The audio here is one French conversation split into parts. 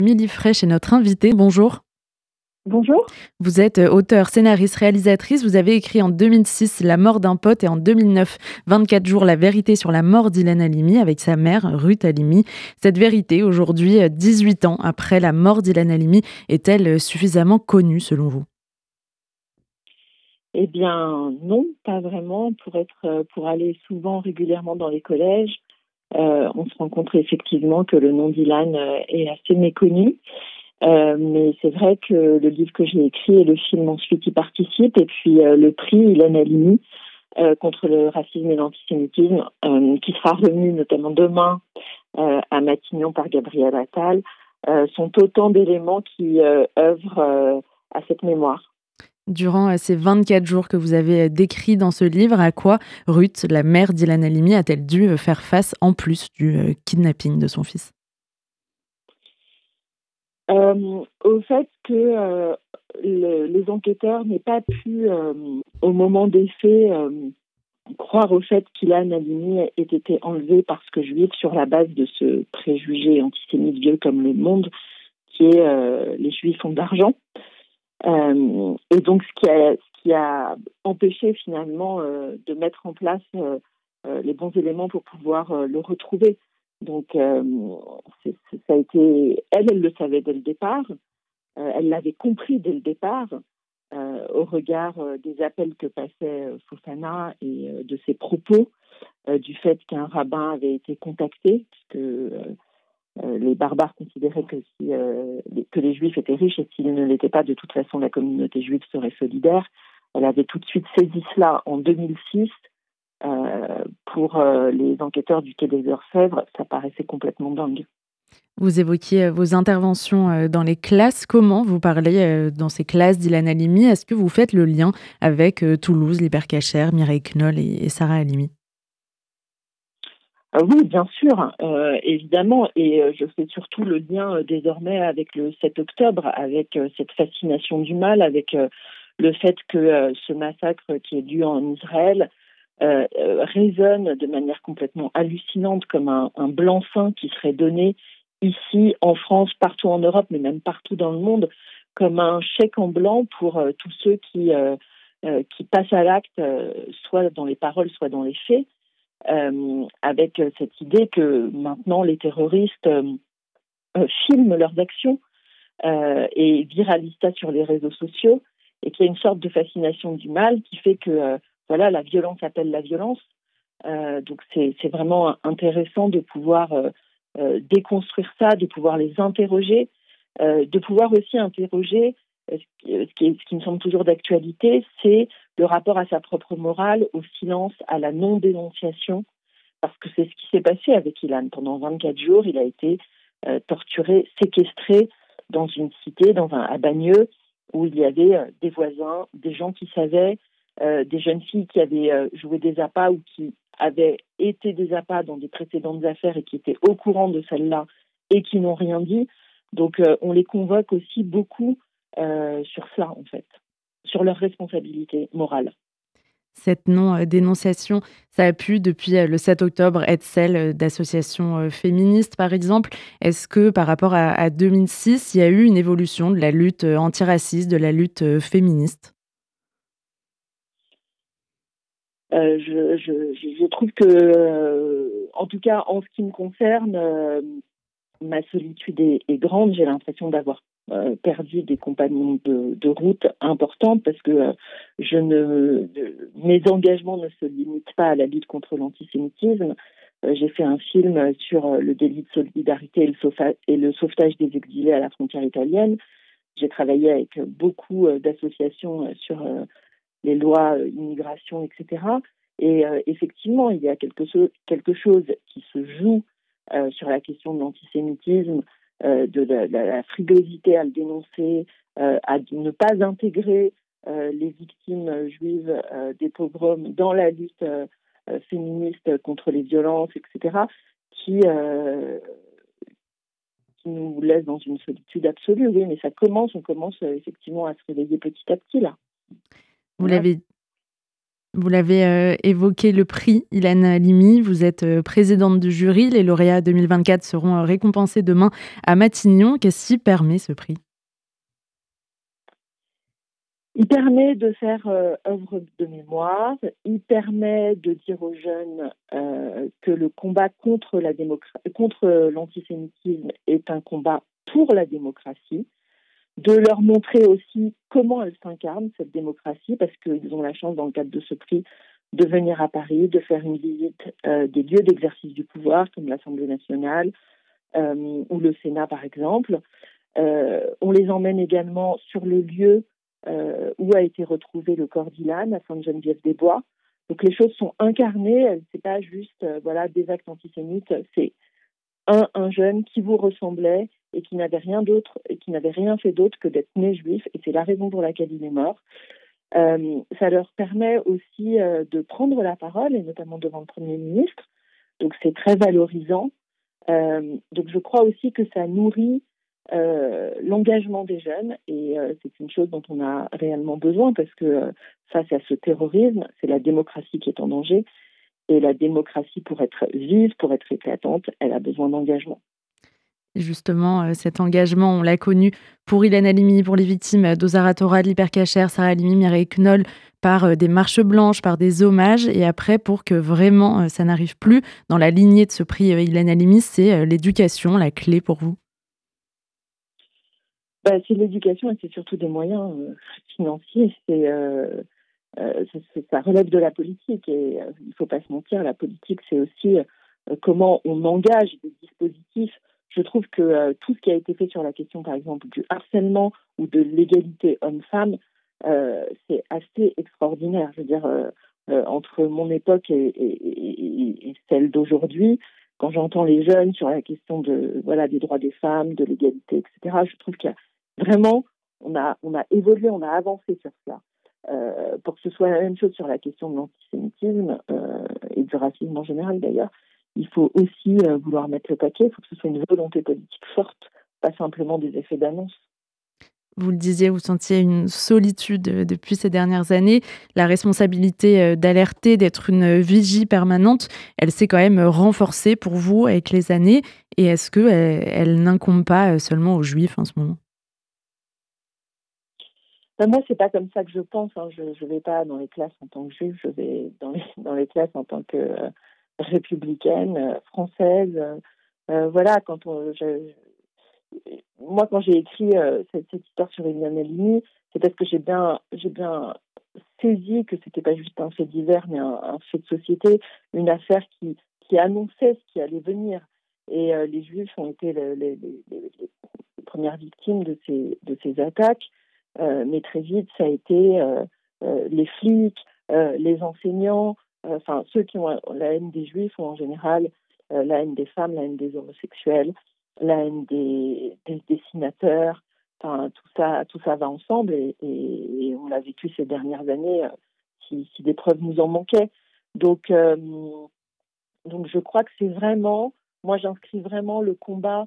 Milly Fraîche est notre invitée. Bonjour. Bonjour. Vous êtes euh, auteur, scénariste, réalisatrice. Vous avez écrit en 2006 La mort d'un pote et en 2009 24 jours la vérité sur la mort d'Ilan Halimi avec sa mère Ruth Halimi. Cette vérité, aujourd'hui, 18 euh, ans après la mort d'Ilan Halimi, est-elle euh, suffisamment connue selon vous? Eh bien, non, pas vraiment. Pour être, pour aller souvent régulièrement dans les collèges, on se rend compte effectivement que le nom d'Ilan euh, est assez méconnu. Euh, mais c'est vrai que le livre que j'ai écrit et le film ensuite y participent. Et puis le prix Ilan Halimi contre le racisme et l'antisémitisme, qui sera remis notamment demain à Matignon par Gabriel Attal, sont autant d'éléments qui œuvrent à cette mémoire durant euh, ces 24 jours que vous avez euh, décrits dans ce livre, à quoi Ruth, la mère d'Ilan Halimi, a-t-elle dû euh, faire face en plus du kidnapping de son fils? Au fait que les enquêteurs n'aient pas pu, au moment des faits, croire au fait qu'Ilan Halimi ait été enlevé parce que juif sur la base de ce préjugé antisémite vieux comme le monde, qui est les juifs ont d'argent. Euh, et donc, ce qui a, empêché finalement euh, de mettre en place euh, les bons éléments pour pouvoir le retrouver. Donc, ça a été, elle, elle le savait dès le départ. elle l'avait compris dès le départ. au regard des appels que passait Fofana et de ses propos, du fait qu'un rabbin avait été contacté, puisque les barbares considéraient euh, que les juifs étaient riches et s'ils ne l'étaient pas, de toute façon, la communauté juive serait solidaire. Elle avait tout de suite saisi cela en 2006. Euh, pour les enquêteurs du Quai des Orfèvres, ça paraissait complètement dingue. Vous évoquiez vos interventions dans les classes. Comment vous parlez dans ces classes d'Ilan Halimi? Est-ce que vous faites le lien avec Toulouse, l'hypercachère, Mireille Knoll et Sarah Halimi? Oui, bien sûr, euh, évidemment, et euh, je fais surtout le lien euh, désormais avec le 7 octobre, avec cette fascination du mal, avec le fait que ce massacre qui est dû en Israël résonne de manière complètement hallucinante comme un, un blanc-seing qui serait donné ici en France, partout en Europe, mais même partout dans le monde, comme un chèque en blanc pour tous ceux qui, qui passent à l'acte, soit dans les paroles, soit dans les faits. Euh, avec cette idée que maintenant les terroristes euh, euh, filment leurs actions et viralisent ça sur les réseaux sociaux et qu'il y a une sorte de fascination du mal qui fait que voilà la violence appelle la violence. donc c'est vraiment intéressant de pouvoir déconstruire ça, de pouvoir les interroger, de pouvoir aussi interroger ce qui, ce qui me semble toujours d'actualité, c'est le rapport à sa propre morale, au silence, à la non-dénonciation, parce que c'est ce qui s'est passé avec Ilan. Pendant 24 jours, il a été euh, torturé, séquestré dans une cité, dans un, à Bagneux, où il y avait euh, des voisins, des gens qui savaient, euh, des jeunes filles qui avaient joué des appâts ou qui avaient été des appâts dans des précédentes affaires et qui étaient au courant de celle-là et qui n'ont rien dit. Donc on les convoque aussi beaucoup sur ça, en fait sur leur responsabilité morale. Cette non-dénonciation, ça a pu, depuis euh, le 7 octobre, être celle euh, d'associations euh, féministes, par exemple. Est-ce que, par rapport à 2006, il y a eu une évolution de la lutte antiraciste, de la lutte féministe? Je, trouve que, en tout cas, en ce qui me concerne, ma solitude est grande. J'ai l'impression d'avoir euh, perdu des compagnons de, route importants parce que euh, je ne, mes engagements ne se limitent pas à la lutte contre l'antisémitisme. Euh, j'ai fait un film sur le délit de solidarité et le, et le sauvetage des exilés à la frontière italienne. J'ai travaillé avec beaucoup d'associations sur les lois immigration, etc. Et effectivement, il y a quelque chose qui se joue sur la question de l'antisémitisme, euh, de la, frigosité à le dénoncer, euh, à ne pas intégrer euh, les victimes juives des pogroms dans la lutte féministe contre les violences, etc., qui, qui nous laisse dans une solitude absolue. Oui, mais ça commence, on commence effectivement à se réveiller petit à petit là. Vous l'avez Vous l'avez évoqué, le prix Ilan Limi. Vous êtes présidente du jury. Les lauréats 2024 seront récompensés demain à Matignon. Qu'est-ce qui permet ce prix? Il permet de faire euh, œuvre de mémoire, il permet de dire aux jeunes euh, que le combat contre l'antisémitisme est un combat pour la démocratie, de leur montrer aussi comment elle s'incarne cette démocratie, parce qu'ils ont la chance dans le cadre de ce prix de venir à Paris, de faire une visite euh, des lieux d'exercice du pouvoir comme l'Assemblée nationale ou le Sénat par exemple. on les emmène également sur le lieu euh, où a été retrouvé le corps d'Ilan à Sainte-Geneviève-des-Bois. Donc les choses sont incarnées, c'est pas juste euh, voilà des actes antisémites, c'est un, un jeune qui vous ressemblait et qui n'avait rien d'autre qui n'avait rien fait d'autre que d'être né juif et c'est la raison pour laquelle il est mort. Euh, ça leur permet aussi euh, de prendre la parole et notamment devant le premier ministre. Donc c'est très valorisant. Euh, donc je crois aussi que ça nourrit l'engagement des jeunes et c'est une chose dont on a réellement besoin parce que face à ce terrorisme, c'est la démocratie qui est en danger et la démocratie pour être vive, pour être éclatante, elle a besoin d'engagement. Justement, cet engagement, on l'a connu pour Ilan Halimi, pour les victimes d'Ozaratora, de l'hypercacher, Sarah Halimi, Mireille Knoll, par des marches blanches, par des hommages. Et après, pour que vraiment ça n'arrive plus, dans la lignée de ce prix Ilan Halimi, c'est l'éducation, la clé pour vous bah, C'est l'éducation et c'est surtout des moyens euh, financiers. C'est, euh, euh ça relève de la politique et euh, il ne faut pas se mentir, la politique, c'est aussi comment on engage des dispositifs. Je trouve que tout ce qui a été fait sur la question, par exemple, du harcèlement ou de l'égalité homme-femme, c'est assez extraordinaire. Je veux dire, entre mon époque et, et, et celle d'aujourd'hui, quand j'entends les jeunes sur la question de voilà des droits des femmes, de l'égalité, etc., je trouve qu'il y a vraiment, on a, on a évolué, on a avancé sur cela. Euh, pour que ce soit la même chose sur la question de l'antisémitisme euh, et du racisme en général d'ailleurs, il faut aussi euh, vouloir mettre le paquet, il faut que ce soit une volonté politique forte, pas simplement des effets d'annonce. Vous le disiez, vous sentiez une solitude depuis ces dernières années. La responsabilité d'alerter, d'être une vigie permanente, elle s'est quand même renforcée pour vous avec les années. Et est-ce qu'elle elle, n'incombe pas seulement aux juifs en ce moment? Ben moi, c'est pas comme ça que je pense. Hein. Je ne vais pas dans les classes en tant que juive, je vais dans les, dans les classes en tant que euh, républicaine, euh, française. Euh, voilà, quand on, moi, quand j'ai écrit cette, cette, histoire sur Eliane Halimi, c'est parce que j'ai bien, j'ai bien saisi que c'était pas juste un fait divers, mais un, fait de société, une affaire qui, qui annonçait ce qui allait venir. Et les Juifs ont été les, les, premières victimes de ces, de ces attaques. Euh, mais très vite, ça a été euh, euh, les flics, les enseignants, enfin ceux qui ont la haine des juifs ont en général la haine des femmes, la haine des homosexuels, la haine des, dessinateurs. Enfin, tout ça, tout ça va ensemble et, on l'a vécu ces dernières années si, si, des preuves nous en manquaient. Donc, donc je crois que c'est vraiment, moi j'inscris vraiment le combat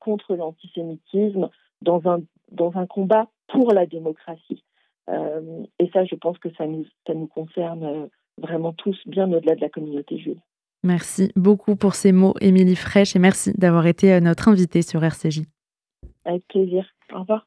contre l'antisémitisme dans un, dans un combat pour la démocratie. Euh, et ça, je pense que ça nous, ça nous concerne euh, vraiment tous, bien au-delà de la communauté juive. Merci beaucoup pour ces mots, Émilie Fraîche, et merci d'avoir été euh, notre invitée sur RCJ. Avec plaisir. Au revoir.